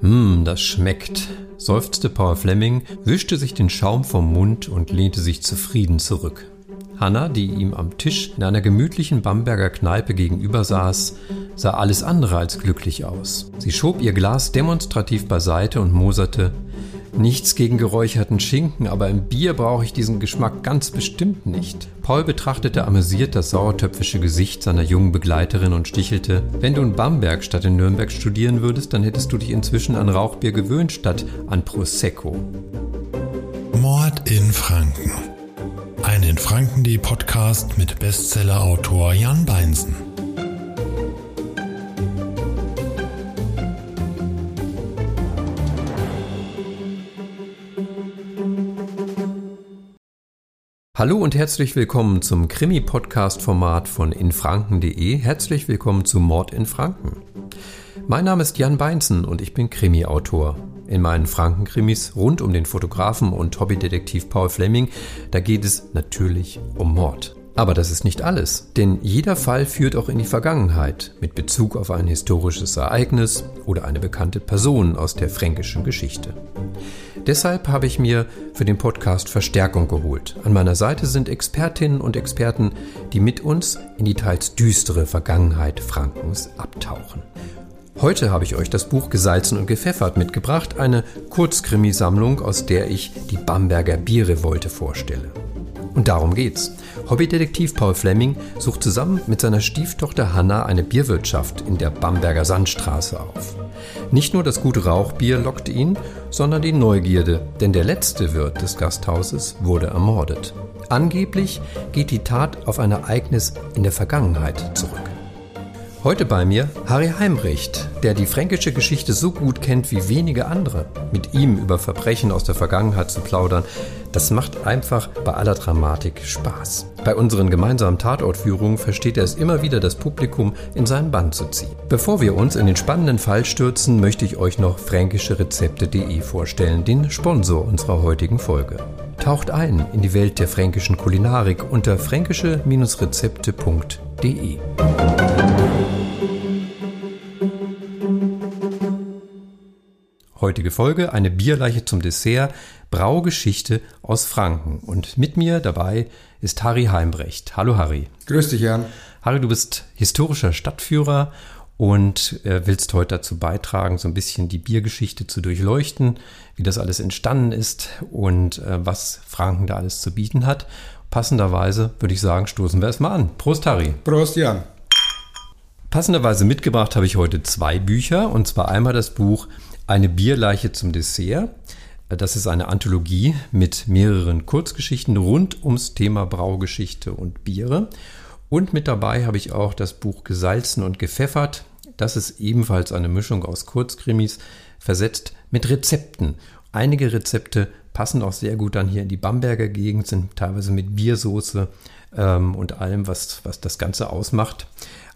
Hm, das schmeckt, seufzte Paul Fleming, wischte sich den Schaum vom Mund und lehnte sich zufrieden zurück. Hanna, die ihm am Tisch in einer gemütlichen Bamberger Kneipe gegenüber saß, sah alles andere als glücklich aus. Sie schob ihr Glas demonstrativ beiseite und moserte Nichts gegen geräucherten Schinken, aber im Bier brauche ich diesen Geschmack ganz bestimmt nicht. Paul betrachtete amüsiert das sauertöpfische Gesicht seiner jungen Begleiterin und stichelte, wenn du in Bamberg statt in Nürnberg studieren würdest, dann hättest du dich inzwischen an Rauchbier gewöhnt statt an Prosecco. Mord in Franken. Ein in Franken.de Podcast mit Bestsellerautor Jan Beinsen. Hallo und herzlich willkommen zum Krimi-Podcast-Format von infranken.de. Herzlich willkommen zu Mord in Franken. Mein Name ist Jan Beinzen und ich bin Krimi-Autor. In meinen Franken-Krimis rund um den Fotografen und Hobbydetektiv Paul Fleming, da geht es natürlich um Mord. Aber das ist nicht alles, denn jeder Fall führt auch in die Vergangenheit mit Bezug auf ein historisches Ereignis oder eine bekannte Person aus der fränkischen Geschichte. Deshalb habe ich mir für den Podcast Verstärkung geholt. An meiner Seite sind Expertinnen und Experten, die mit uns in die teils düstere Vergangenheit Frankens abtauchen. Heute habe ich euch das Buch Gesalzen und Gepfeffert mitgebracht, eine Kurzkrimisammlung, aus der ich die Bamberger Bierrevolte vorstelle. Und darum geht's. Hobbydetektiv Paul Fleming sucht zusammen mit seiner Stieftochter Hanna eine Bierwirtschaft in der Bamberger Sandstraße auf. Nicht nur das gute Rauchbier lockt ihn, sondern die Neugierde, denn der letzte Wirt des Gasthauses wurde ermordet. Angeblich geht die Tat auf ein Ereignis in der Vergangenheit zurück. Heute bei mir Harry Heimrecht, der die fränkische Geschichte so gut kennt wie wenige andere. Mit ihm über Verbrechen aus der Vergangenheit zu plaudern, das macht einfach bei aller Dramatik Spaß. Bei unseren gemeinsamen Tatortführungen versteht er es immer wieder, das Publikum in seinen Bann zu ziehen. Bevor wir uns in den spannenden Fall stürzen, möchte ich euch noch fränkischerezepte.de vorstellen, den Sponsor unserer heutigen Folge. Taucht ein in die Welt der fränkischen Kulinarik unter fränkische-rezepte.de. Heutige Folge eine Bierleiche zum Dessert, Braugeschichte aus Franken. Und mit mir dabei ist Harry Heimbrecht. Hallo Harry. Grüß dich, Jan. Harry, du bist historischer Stadtführer und äh, willst heute dazu beitragen, so ein bisschen die Biergeschichte zu durchleuchten, wie das alles entstanden ist und äh, was Franken da alles zu bieten hat. Passenderweise würde ich sagen, stoßen wir erstmal an. Prost, Harry. Prost, Jan. Passenderweise mitgebracht habe ich heute zwei Bücher und zwar einmal das Buch eine Bierleiche zum Dessert. Das ist eine Anthologie mit mehreren Kurzgeschichten rund ums Thema Braugeschichte und Biere. Und mit dabei habe ich auch das Buch Gesalzen und Gepfeffert. Das ist ebenfalls eine Mischung aus Kurzkrimis, versetzt mit Rezepten. Einige Rezepte passen auch sehr gut dann hier in die Bamberger Gegend, sind teilweise mit Biersoße ähm, und allem, was, was das Ganze ausmacht.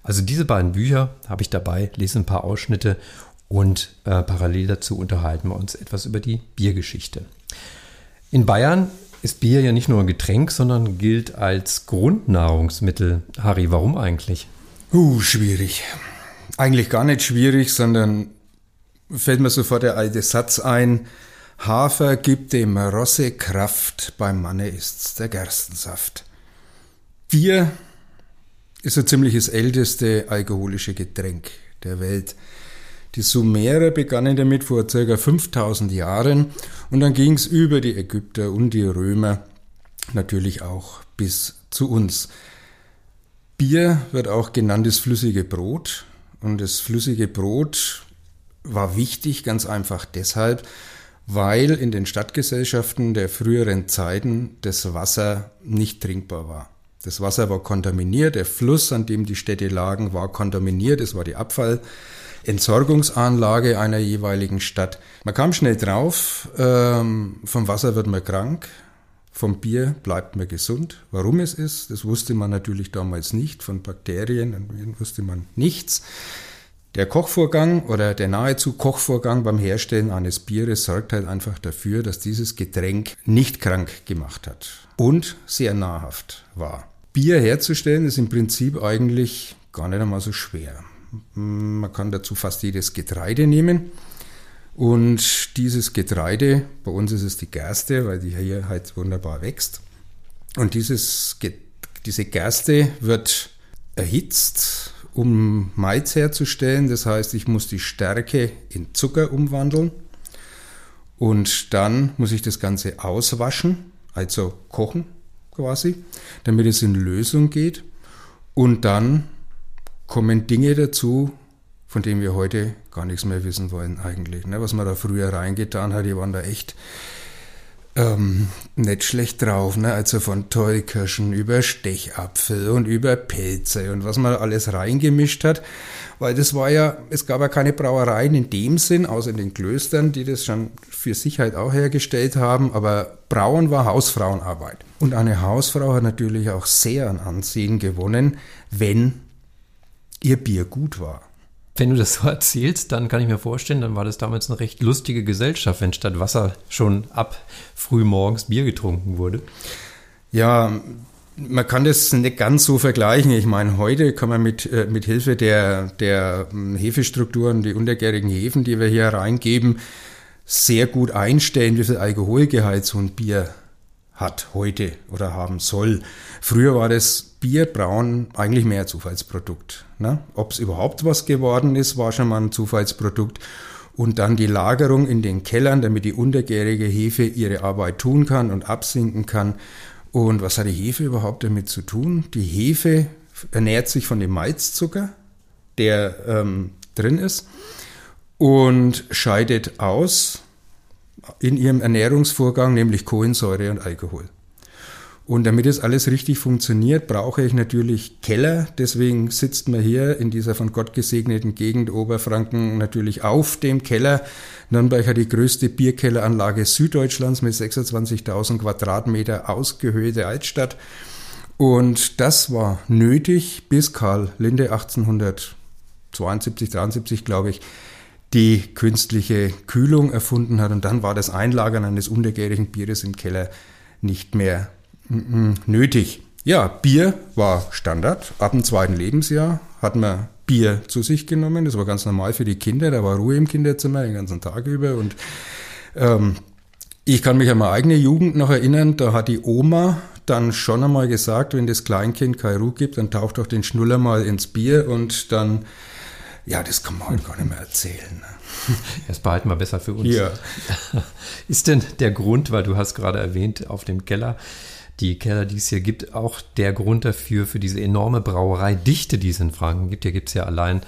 Also diese beiden Bücher habe ich dabei, lese ein paar Ausschnitte und äh, parallel dazu unterhalten wir uns etwas über die Biergeschichte. In Bayern ist Bier ja nicht nur ein Getränk, sondern gilt als Grundnahrungsmittel. Harry, warum eigentlich? Uh, schwierig. Eigentlich gar nicht schwierig, sondern fällt mir sofort der alte Satz ein. Hafer gibt dem Rosse Kraft, beim Manne ist's der Gerstensaft. Bier ist so ziemlich das älteste alkoholische Getränk der Welt. Die Sumerer begannen damit vor ca. 5000 Jahren und dann ging es über die Ägypter und die Römer natürlich auch bis zu uns. Bier wird auch genannt das flüssige Brot und das flüssige Brot war wichtig, ganz einfach deshalb, weil in den Stadtgesellschaften der früheren Zeiten das Wasser nicht trinkbar war. Das Wasser war kontaminiert, der Fluss, an dem die Städte lagen, war kontaminiert, es war die Abfall. Entsorgungsanlage einer jeweiligen Stadt. Man kam schnell drauf, ähm, vom Wasser wird man krank, vom Bier bleibt man gesund. Warum es ist, das wusste man natürlich damals nicht. Von Bakterien wusste man nichts. Der Kochvorgang oder der nahezu Kochvorgang beim Herstellen eines Bieres sorgt halt einfach dafür, dass dieses Getränk nicht krank gemacht hat und sehr nahrhaft war. Bier herzustellen ist im Prinzip eigentlich gar nicht einmal so schwer. Man kann dazu fast jedes Getreide nehmen. Und dieses Getreide, bei uns ist es die Gerste, weil die hier halt wunderbar wächst. Und dieses, diese Gerste wird erhitzt, um Malz herzustellen. Das heißt, ich muss die Stärke in Zucker umwandeln. Und dann muss ich das Ganze auswaschen, also kochen quasi, damit es in Lösung geht. Und dann kommen Dinge dazu, von denen wir heute gar nichts mehr wissen wollen eigentlich. Ne? Was man da früher reingetan hat, die waren da echt ähm, nicht schlecht drauf. Ne? Also von Tollkirschen über Stechapfel und über Pilze und was man alles reingemischt hat. Weil das war ja, es gab ja keine Brauereien in dem Sinn, außer in den Klöstern, die das schon für Sicherheit auch hergestellt haben. Aber Brauen war Hausfrauenarbeit. Und eine Hausfrau hat natürlich auch sehr an Ansehen gewonnen, wenn ihr Bier gut war. Wenn du das so erzählst, dann kann ich mir vorstellen, dann war das damals eine recht lustige Gesellschaft, wenn statt Wasser schon ab früh morgens Bier getrunken wurde. Ja, man kann das nicht ganz so vergleichen. Ich meine, heute kann man mit, äh, mit Hilfe der, der hm, Hefestrukturen, die untergärigen Hefen, die wir hier reingeben, sehr gut einstellen, wie viel Alkoholgehalt so ein Bier hat heute oder haben soll. Früher war das Bierbrauen eigentlich mehr Zufallsprodukt. Ne? Ob es überhaupt was geworden ist, war schon mal ein Zufallsprodukt. Und dann die Lagerung in den Kellern, damit die untergärige Hefe ihre Arbeit tun kann und absinken kann. Und was hat die Hefe überhaupt damit zu tun? Die Hefe ernährt sich von dem Malzzucker, der ähm, drin ist, und scheidet aus in ihrem Ernährungsvorgang, nämlich Kohlensäure und Alkohol. Und damit es alles richtig funktioniert, brauche ich natürlich Keller. Deswegen sitzt man hier in dieser von Gott gesegneten Gegend Oberfranken natürlich auf dem Keller. Nürnberg hat die größte Bierkelleranlage Süddeutschlands mit 26.000 Quadratmeter ausgehöhlte Altstadt. Und das war nötig, bis Karl Linde 1872, 73, glaube ich, die künstliche Kühlung erfunden hat. Und dann war das Einlagern eines untergärigen Bieres im Keller nicht mehr nötig. Ja, Bier war Standard. Ab dem zweiten Lebensjahr hat man Bier zu sich genommen. Das war ganz normal für die Kinder. Da war Ruhe im Kinderzimmer den ganzen Tag über. Und ähm, ich kann mich an meine eigene Jugend noch erinnern. Da hat die Oma dann schon einmal gesagt, wenn das Kleinkind Ruhe gibt, dann taucht doch den Schnuller mal ins Bier und dann ja, das kann man heute gar nicht mehr erzählen. Ne? Das behalten wir besser für uns. Ja. Ist denn der Grund, weil du hast gerade erwähnt, auf dem Keller, die Keller, die es hier gibt, auch der Grund dafür, für diese enorme Brauereidichte, die es in Franken gibt. Hier gibt es ja allein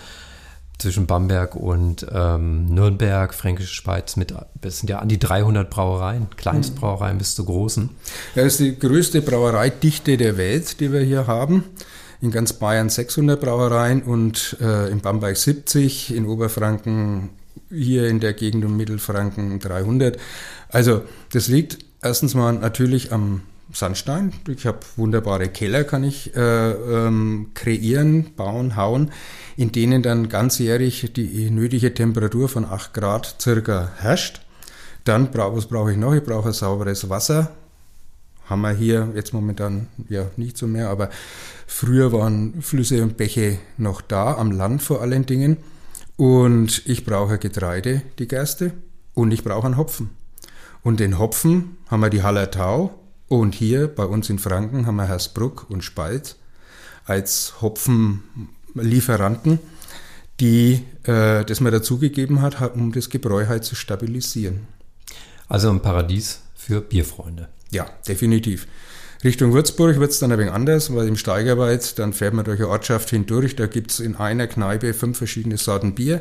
zwischen Bamberg und ähm, Nürnberg, Fränkische Schweiz mit, das sind ja an die 300 Brauereien, Kleinstbrauereien bis zu großen. Ja, das ist die größte Brauereidichte der Welt, die wir hier haben. In ganz Bayern 600 Brauereien und äh, in Bamberg 70, in Oberfranken, hier in der Gegend um Mittelfranken 300. Also das liegt erstens mal natürlich am Sandstein. Ich habe wunderbare Keller, kann ich äh, ähm, kreieren, bauen, hauen, in denen dann ganzjährig die nötige Temperatur von 8 Grad circa herrscht. Dann, was brauche ich noch? Ich brauche sauberes Wasser. Haben wir hier jetzt momentan ja nicht so mehr, aber früher waren Flüsse und Bäche noch da, am Land vor allen Dingen. Und ich brauche Getreide, die Gerste, und ich brauche einen Hopfen. Und den Hopfen haben wir die Hallertau, und hier bei uns in Franken haben wir Hersbruck und Spalt als Hopfenlieferanten, die äh, das man dazugegeben hat, um das Gebräu halt zu stabilisieren. Also ein Paradies für Bierfreunde. Ja, definitiv. Richtung Würzburg wird es dann ein wenig anders, weil im Steigerwald, dann fährt man durch eine Ortschaft hindurch, da gibt es in einer Kneipe fünf verschiedene Sorten Bier.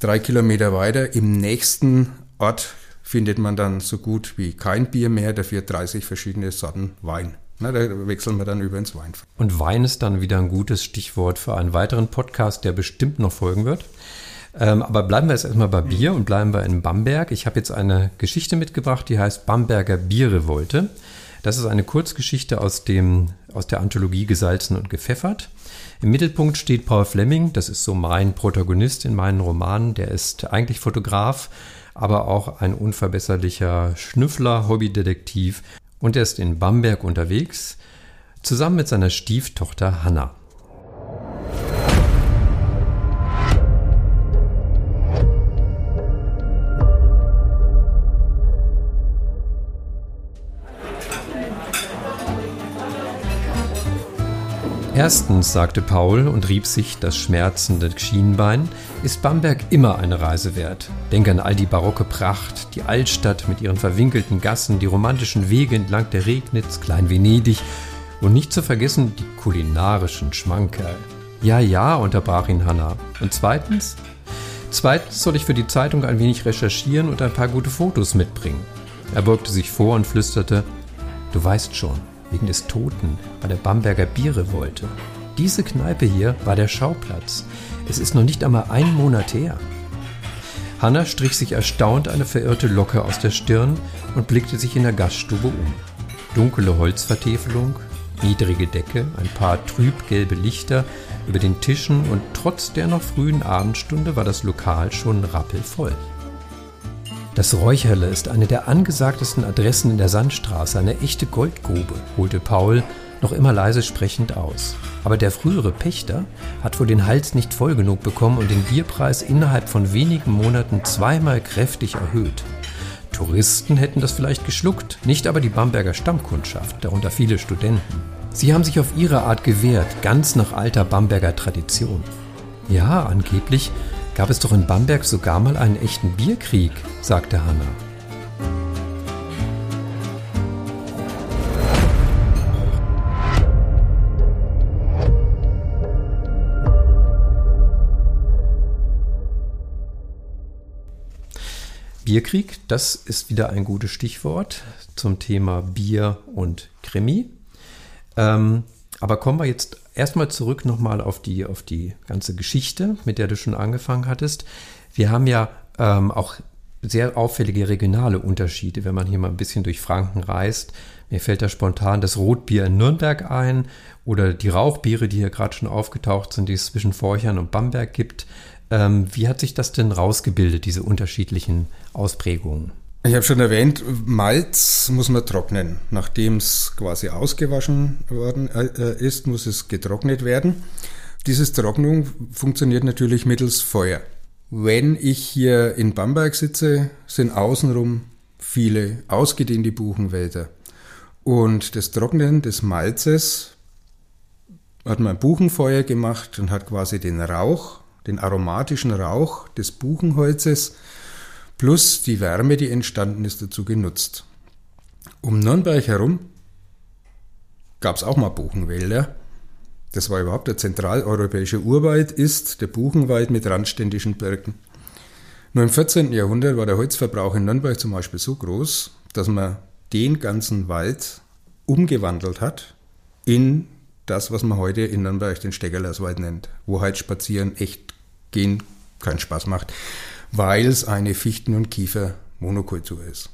Drei Kilometer weiter im nächsten Ort findet man dann so gut wie kein Bier mehr, dafür 30 verschiedene Sorten Wein. Na, da wechseln wir dann über ins Wein. Und Wein ist dann wieder ein gutes Stichwort für einen weiteren Podcast, der bestimmt noch folgen wird. Ähm, aber bleiben wir jetzt erstmal bei Bier und bleiben wir in Bamberg. Ich habe jetzt eine Geschichte mitgebracht, die heißt Bamberger Bierrevolte. Das ist eine Kurzgeschichte aus, dem, aus der Anthologie Gesalzen und Gepfeffert. Im Mittelpunkt steht Paul Fleming, das ist so mein Protagonist in meinen Romanen. Der ist eigentlich Fotograf, aber auch ein unverbesserlicher Schnüffler, Hobbydetektiv und er ist in Bamberg unterwegs, zusammen mit seiner Stieftochter Hanna. Erstens, sagte Paul und rieb sich das schmerzende Schienbein, ist Bamberg immer eine Reise wert. Denk an all die barocke Pracht, die Altstadt mit ihren verwinkelten Gassen, die romantischen Wege entlang der Regnitz, Klein Venedig und nicht zu vergessen die kulinarischen Schmankerl. Ja, ja, unterbrach ihn Hanna. Und zweitens? Zweitens soll ich für die Zeitung ein wenig recherchieren und ein paar gute Fotos mitbringen. Er beugte sich vor und flüsterte, du weißt schon, wegen des Toten bei der Bamberger Bierrevolte. Diese Kneipe hier war der Schauplatz. Es ist noch nicht einmal einen Monat her. Hanna strich sich erstaunt eine verirrte Locke aus der Stirn und blickte sich in der Gaststube um. Dunkle Holzvertäfelung, niedrige Decke, ein paar trübgelbe Lichter über den Tischen und trotz der noch frühen Abendstunde war das Lokal schon rappelvoll. Das Räucherle ist eine der angesagtesten Adressen in der Sandstraße, eine echte Goldgrube, holte Paul noch immer leise sprechend aus. Aber der frühere Pächter hat wohl den Hals nicht voll genug bekommen und den Bierpreis innerhalb von wenigen Monaten zweimal kräftig erhöht. Touristen hätten das vielleicht geschluckt, nicht aber die Bamberger Stammkundschaft, darunter viele Studenten. Sie haben sich auf ihre Art gewehrt, ganz nach alter Bamberger Tradition. Ja, angeblich gab es doch in Bamberg sogar mal einen echten Bierkrieg, sagte Hanna. Bierkrieg, das ist wieder ein gutes Stichwort zum Thema Bier und Krimi. Ähm, aber kommen wir jetzt erstmal zurück nochmal auf die, auf die ganze Geschichte, mit der du schon angefangen hattest. Wir haben ja ähm, auch sehr auffällige regionale Unterschiede, wenn man hier mal ein bisschen durch Franken reist. Mir fällt da spontan das Rotbier in Nürnberg ein oder die Rauchbiere, die hier gerade schon aufgetaucht sind, die es zwischen Forchern und Bamberg gibt. Ähm, wie hat sich das denn rausgebildet, diese unterschiedlichen Ausprägungen? Ich habe schon erwähnt, Malz muss man trocknen. Nachdem es quasi ausgewaschen worden äh, ist, muss es getrocknet werden. Diese Trocknung funktioniert natürlich mittels Feuer. Wenn ich hier in Bamberg sitze, sind außenrum viele ausgedehnte Buchenwälder. Und das Trocknen des Malzes hat man Buchenfeuer gemacht und hat quasi den Rauch, den aromatischen Rauch des Buchenholzes plus die Wärme, die entstanden ist, dazu genutzt. Um Nürnberg herum gab es auch mal Buchenwälder. Das war überhaupt der zentraleuropäische Urwald, ist der Buchenwald mit randständischen Birken. Nur im 14. Jahrhundert war der Holzverbrauch in Nürnberg zum Beispiel so groß, dass man den ganzen Wald umgewandelt hat in das, was man heute in Nürnberg den Steckerlerswald nennt, wo halt spazieren echt gehen keinen Spaß macht weil es eine Fichten- und Kiefer-Monokultur ist.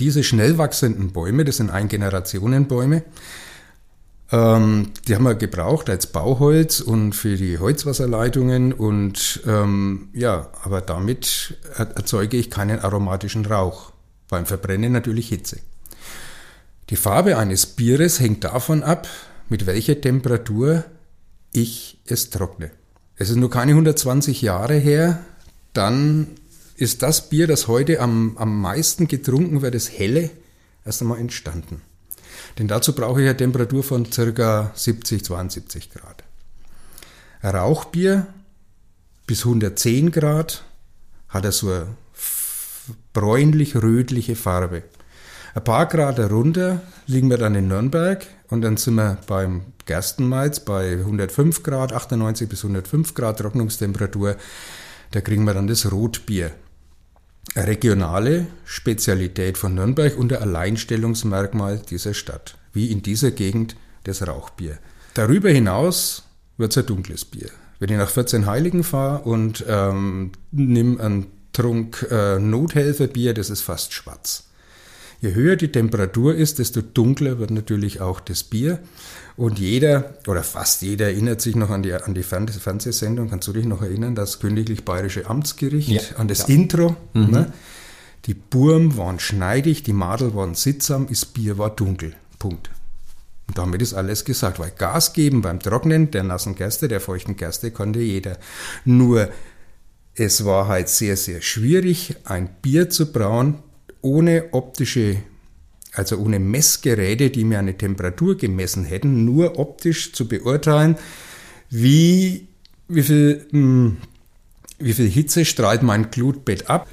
Diese schnell wachsenden Bäume, das sind Eingenerationenbäume, ähm, die haben wir gebraucht als Bauholz und für die Holzwasserleitungen und ähm, ja, aber damit erzeuge ich keinen aromatischen Rauch. Beim Verbrennen natürlich Hitze. Die Farbe eines Bieres hängt davon ab, mit welcher Temperatur ich es trockne. Es ist nur keine 120 Jahre her, dann ist das Bier, das heute am, am meisten getrunken wird, das helle, erst einmal entstanden. Denn dazu brauche ich eine Temperatur von ca. 70, 72 Grad. Rauchbier bis 110 Grad hat er so eine bräunlich-rötliche Farbe. Ein paar Grad darunter liegen wir dann in Nürnberg und dann sind wir beim Gerstenmalz bei 105 Grad, 98 bis 105 Grad Trocknungstemperatur. Da kriegen wir dann das Rotbier. Eine regionale Spezialität von Nürnberg und ein Alleinstellungsmerkmal dieser Stadt, wie in dieser Gegend das Rauchbier. Darüber hinaus wird es ein dunkles Bier. Wenn ich nach 14 Heiligen fahre und ähm, nimm einen Trunk äh, Nothelferbier, das ist fast schwarz. Je höher die Temperatur ist, desto dunkler wird natürlich auch das Bier. Und jeder oder fast jeder erinnert sich noch an die, an die Fernsehsendung. Kannst du dich noch erinnern, das Königlich Bayerische Amtsgericht, ja, an das ja. Intro? Mhm. Ne? Die Burm waren schneidig, die Madel waren sittsam, das Bier war dunkel. Punkt. Und damit ist alles gesagt, weil Gas geben beim Trocknen der nassen Gerste, der feuchten Gerste konnte jeder. Nur es war halt sehr, sehr schwierig, ein Bier zu brauen, ohne optische also ohne Messgeräte, die mir eine Temperatur gemessen hätten, nur optisch zu beurteilen, wie, wie, viel, mh, hm, wie viel Hitze strahlt mein Glutbett ab,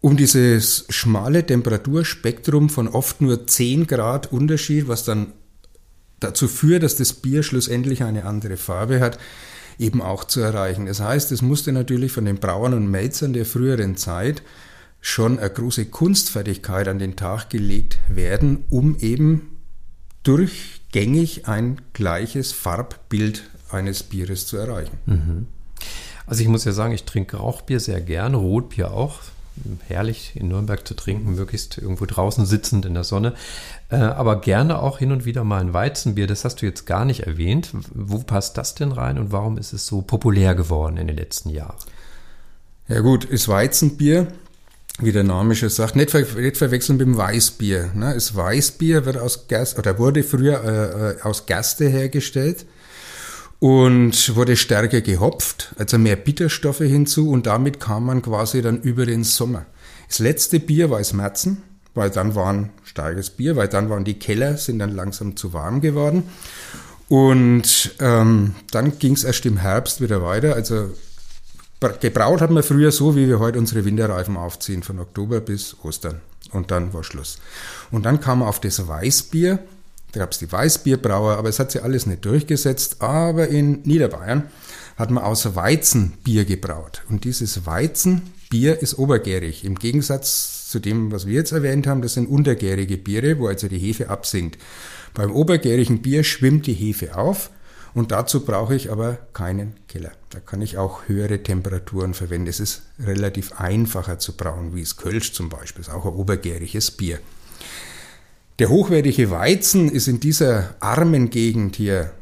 um dieses schmale Temperaturspektrum von oft nur 10 Grad Unterschied, was dann dazu führt, dass das Bier schlussendlich eine andere Farbe hat, eben auch zu erreichen. Das heißt, es musste natürlich von den Brauern und Melzern der früheren Zeit schon eine große Kunstfertigkeit an den Tag gelegt werden, um eben durchgängig ein gleiches Farbbild eines Bieres zu erreichen. Mhm. Also ich muss ja sagen, ich trinke Rauchbier sehr gern, Rotbier auch. Herrlich in Nürnberg zu trinken, möglichst irgendwo draußen sitzend in der Sonne. Äh, aber gerne auch hin und wieder mal ein Weizenbier. Das hast du jetzt gar nicht erwähnt. Wo passt das denn rein und warum ist es so populär geworden in den letzten Jahren? Ja gut, ist Weizenbier wie der Name schon sagt, nicht, ver nicht verwechseln mit dem Weißbier. Ne? Das Weißbier wird aus Gerste, oder wurde früher äh, äh, aus Gerste hergestellt und wurde stärker gehopft, also mehr Bitterstoffe hinzu und damit kam man quasi dann über den Sommer. Das letzte Bier war das Merzen, weil dann war ein starkes Bier, weil dann waren die Keller, sind dann langsam zu warm geworden. Und ähm, dann ging es erst im Herbst wieder weiter. Also Gebraut hat man früher so, wie wir heute unsere Winterreifen aufziehen, von Oktober bis Ostern. Und dann war Schluss. Und dann kam man auf das Weißbier. Da gab es die Weißbierbrauer, aber es hat sich alles nicht durchgesetzt. Aber in Niederbayern hat man außer Weizen Bier gebraut. Und dieses Weizenbier ist obergärig. Im Gegensatz zu dem, was wir jetzt erwähnt haben, das sind untergärige Biere, wo also die Hefe absinkt. Beim obergärigen Bier schwimmt die Hefe auf und dazu brauche ich aber keinen Keller. Da kann ich auch höhere Temperaturen verwenden. Es ist relativ einfacher zu brauen, wie es Kölsch zum Beispiel, ist auch ein obergäriges Bier. Der hochwertige Weizen ist in dieser armen Gegend hier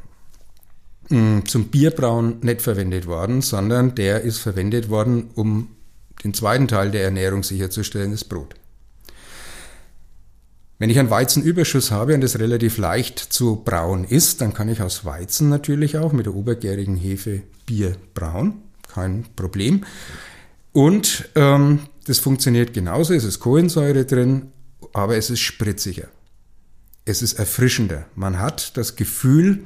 hm, zum Bierbrauen nicht verwendet worden, sondern der ist verwendet worden, um den zweiten Teil der Ernährung sicherzustellen, das Brot. Wenn ich einen Weizenüberschuss habe und es relativ leicht zu brauen ist, dann kann ich aus Weizen natürlich auch mit der obergärigen Hefe Bier brauen. Kein Problem. Und ähm, das funktioniert genauso. Es ist Kohlensäure drin, aber es ist spritziger. Es ist erfrischender. Man hat das Gefühl,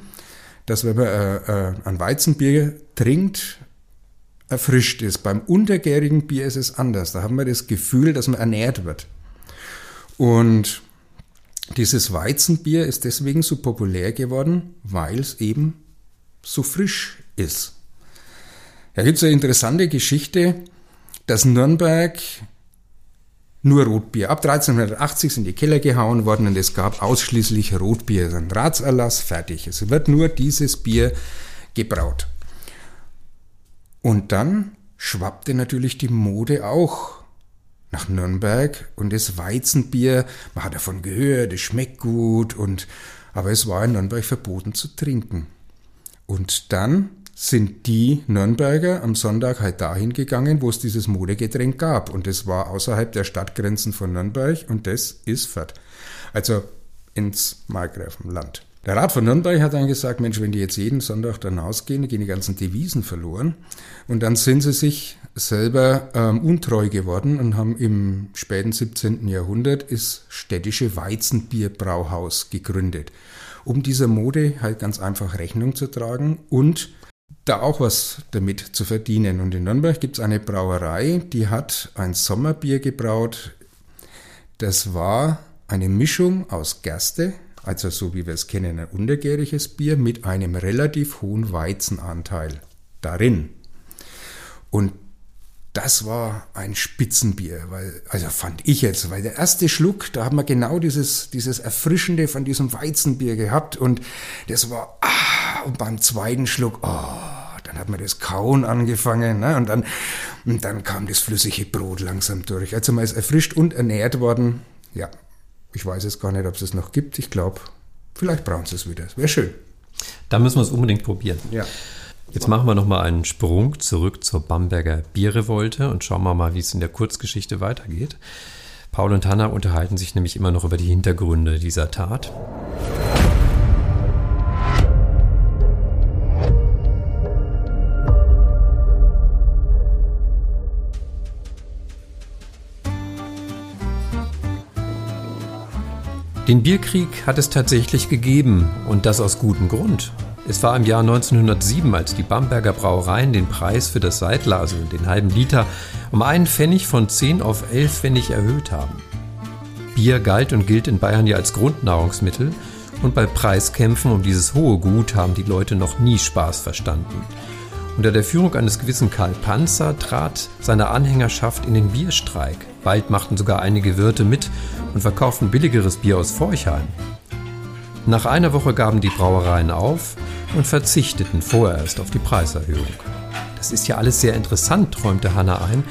dass wenn man äh, äh, ein Weizenbier trinkt, erfrischt ist. Beim untergärigen Bier ist es anders. Da haben wir das Gefühl, dass man ernährt wird. Und dieses Weizenbier ist deswegen so populär geworden, weil es eben so frisch ist. Da gibt es eine interessante Geschichte, dass Nürnberg nur Rotbier. Ab 1380 sind die Keller gehauen worden und es gab ausschließlich Rotbier. Ein Ratserlass, fertig. Es wird nur dieses Bier gebraut. Und dann schwappte natürlich die Mode auch nach Nürnberg und das Weizenbier, man hat davon gehört, es schmeckt gut und aber es war in Nürnberg verboten zu trinken. Und dann sind die Nürnberger am Sonntag halt dahin gegangen, wo es dieses Modegetränk gab. Und es war außerhalb der Stadtgrenzen von Nürnberg und das ist Fürth. Also ins Markgräfenland. Der Rat von Nürnberg hat dann gesagt, Mensch, wenn die jetzt jeden Sonntag dann ausgehen, gehen die ganzen Devisen verloren. Und dann sind sie sich selber ähm, untreu geworden und haben im späten 17. Jahrhundert das städtische Weizenbierbrauhaus gegründet, um dieser Mode halt ganz einfach Rechnung zu tragen und da auch was damit zu verdienen. Und in Nürnberg gibt es eine Brauerei, die hat ein Sommerbier gebraut. Das war eine Mischung aus Gerste, also so wie wir es kennen, ein untergäriges Bier mit einem relativ hohen Weizenanteil darin. Und das war ein Spitzenbier, weil, also fand ich jetzt, weil der erste Schluck, da haben wir genau dieses, dieses Erfrischende von diesem Weizenbier gehabt und das war, ah, und beim zweiten Schluck, oh, dann hat man das Kauen angefangen, ne, und dann, und dann kam das flüssige Brot langsam durch. Also man ist erfrischt und ernährt worden. Ja, ich weiß jetzt gar nicht, ob es es noch gibt. Ich glaube, vielleicht brauchen sie es wieder. Wäre schön. Da müssen wir es unbedingt probieren. Ja. Jetzt machen wir nochmal einen Sprung zurück zur Bamberger Bierrevolte und schauen wir mal, wie es in der Kurzgeschichte weitergeht. Paul und Hanna unterhalten sich nämlich immer noch über die Hintergründe dieser Tat. Den Bierkrieg hat es tatsächlich gegeben und das aus gutem Grund. Es war im Jahr 1907, als die Bamberger Brauereien den Preis für das Seidler, also den halben Liter, um einen Pfennig von 10 auf 11 Pfennig erhöht haben. Bier galt und gilt in Bayern ja als Grundnahrungsmittel und bei Preiskämpfen um dieses hohe Gut haben die Leute noch nie Spaß verstanden. Unter der Führung eines gewissen Karl Panzer trat seine Anhängerschaft in den Bierstreik. Bald machten sogar einige Wirte mit und verkauften billigeres Bier aus Forchheim. Nach einer Woche gaben die Brauereien auf und verzichteten vorerst auf die Preiserhöhung. Das ist ja alles sehr interessant, träumte Hanna ein,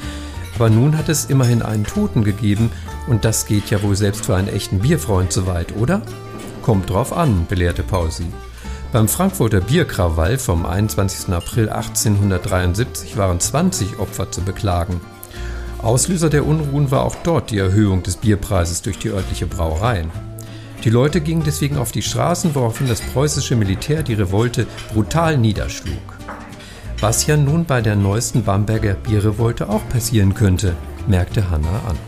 aber nun hat es immerhin einen Toten gegeben und das geht ja wohl selbst für einen echten Bierfreund zu weit, oder? Kommt drauf an, belehrte Pausi. Beim Frankfurter Bierkrawall vom 21. April 1873 waren 20 Opfer zu beklagen. Auslöser der Unruhen war auch dort die Erhöhung des Bierpreises durch die örtliche Brauerei. Die Leute gingen deswegen auf die Straßen, woraufhin das preußische Militär die Revolte brutal niederschlug. Was ja nun bei der neuesten Bamberger Bierrevolte auch passieren könnte, merkte Hanna an.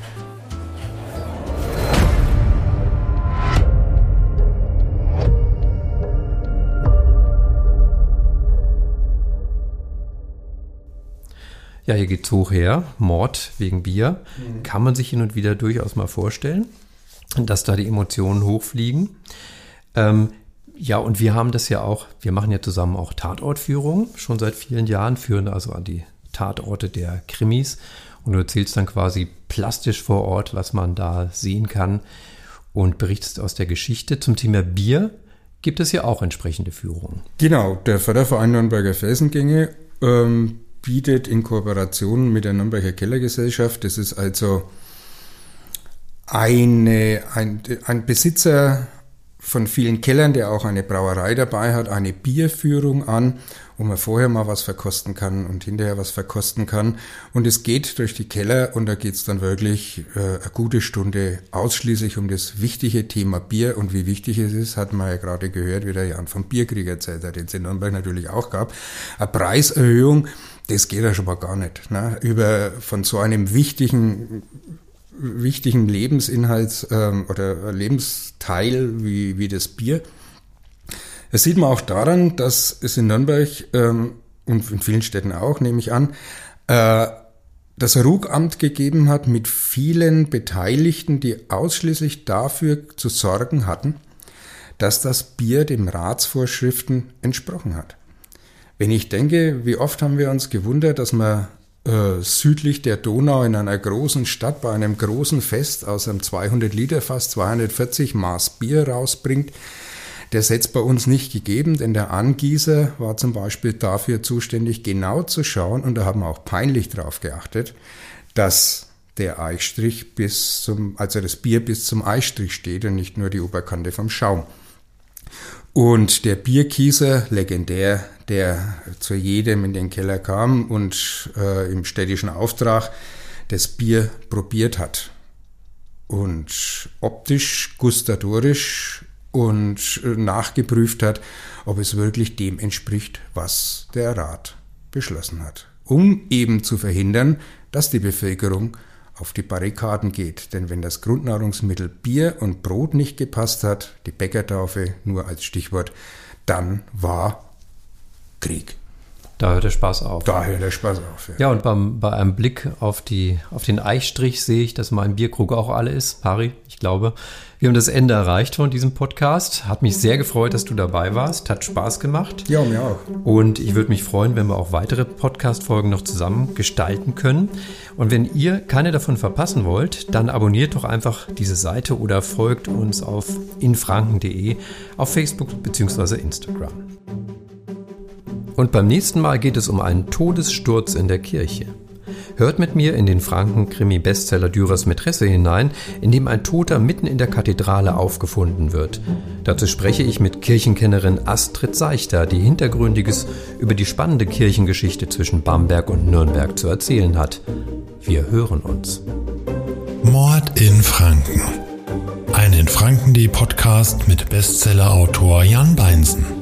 Ja, hier geht's hoch her. Mord wegen Bier. Mhm. Kann man sich hin und wieder durchaus mal vorstellen, dass da die Emotionen hochfliegen. Ähm, ja, und wir haben das ja auch, wir machen ja zusammen auch Tatortführungen, schon seit vielen Jahren, führen also an die Tatorte der Krimis. Und du erzählst dann quasi plastisch vor Ort, was man da sehen kann und berichtest aus der Geschichte. Zum Thema Bier gibt es ja auch entsprechende Führungen. Genau, der Förderverein Nürnberger Felsengänge ähm, bietet in Kooperation mit der Nürnberger Kellergesellschaft, das ist also eine, ein, ein Besitzer von vielen Kellern, der auch eine Brauerei dabei hat, eine Bierführung an, wo man vorher mal was verkosten kann und hinterher was verkosten kann. Und es geht durch die Keller und da geht es dann wirklich äh, eine gute Stunde ausschließlich um das wichtige Thema Bier. Und wie wichtig es ist, hat man ja gerade gehört, wie der Jan vom Bierkrieg erzählt hat, den es in Nürnberg natürlich auch gab. Eine Preiserhöhung, das geht ja schon mal gar nicht. Ne? Über von so einem wichtigen wichtigen Lebensinhalt ähm, oder Lebensteil wie, wie das Bier. Das sieht man auch daran, dass es in Nürnberg ähm, und in vielen Städten auch, nehme ich an, äh, das Rugamt gegeben hat mit vielen Beteiligten, die ausschließlich dafür zu sorgen hatten, dass das Bier den Ratsvorschriften entsprochen hat. Wenn ich denke, wie oft haben wir uns gewundert, dass man äh, südlich der Donau in einer großen Stadt bei einem großen Fest aus einem 200 Liter Fass 240 Maß Bier rausbringt. Der setzt bei uns nicht gegeben, denn der Angießer war zum Beispiel dafür zuständig, genau zu schauen, und da haben wir auch peinlich drauf geachtet, dass der Eichstrich bis zum, also das Bier bis zum Eichstrich steht und nicht nur die Oberkante vom Schaum. Und der Bierkieser, legendär, der zu jedem in den Keller kam und äh, im städtischen Auftrag das Bier probiert hat. Und optisch, gustatorisch und nachgeprüft hat, ob es wirklich dem entspricht, was der Rat beschlossen hat. Um eben zu verhindern, dass die Bevölkerung auf die Barrikaden geht. Denn wenn das Grundnahrungsmittel Bier und Brot nicht gepasst hat, die Bäckertaufe nur als Stichwort, dann war Krieg. Da hört der Spaß auf. Da hört der Spaß auf. Ja, ja und beim, bei einem Blick auf, die, auf den Eichstrich sehe ich, dass mein Bierkrug auch alle ist. Harry, ich glaube, wir haben das Ende erreicht von diesem Podcast. Hat mich sehr gefreut, dass du dabei warst. Hat Spaß gemacht. Ja, mir auch. Und ich würde mich freuen, wenn wir auch weitere Podcast-Folgen noch zusammen gestalten können. Und wenn ihr keine davon verpassen wollt, dann abonniert doch einfach diese Seite oder folgt uns auf infranken.de auf Facebook bzw. Instagram. Und beim nächsten Mal geht es um einen Todessturz in der Kirche. Hört mit mir in den Franken-Krimi-Bestseller Dürers Mätresse hinein, in dem ein Toter mitten in der Kathedrale aufgefunden wird. Dazu spreche ich mit Kirchenkennerin Astrid Seichter, die Hintergründiges über die spannende Kirchengeschichte zwischen Bamberg und Nürnberg zu erzählen hat. Wir hören uns. Mord in Franken. Ein in Franken.de Podcast mit Bestsellerautor Jan Beinsen.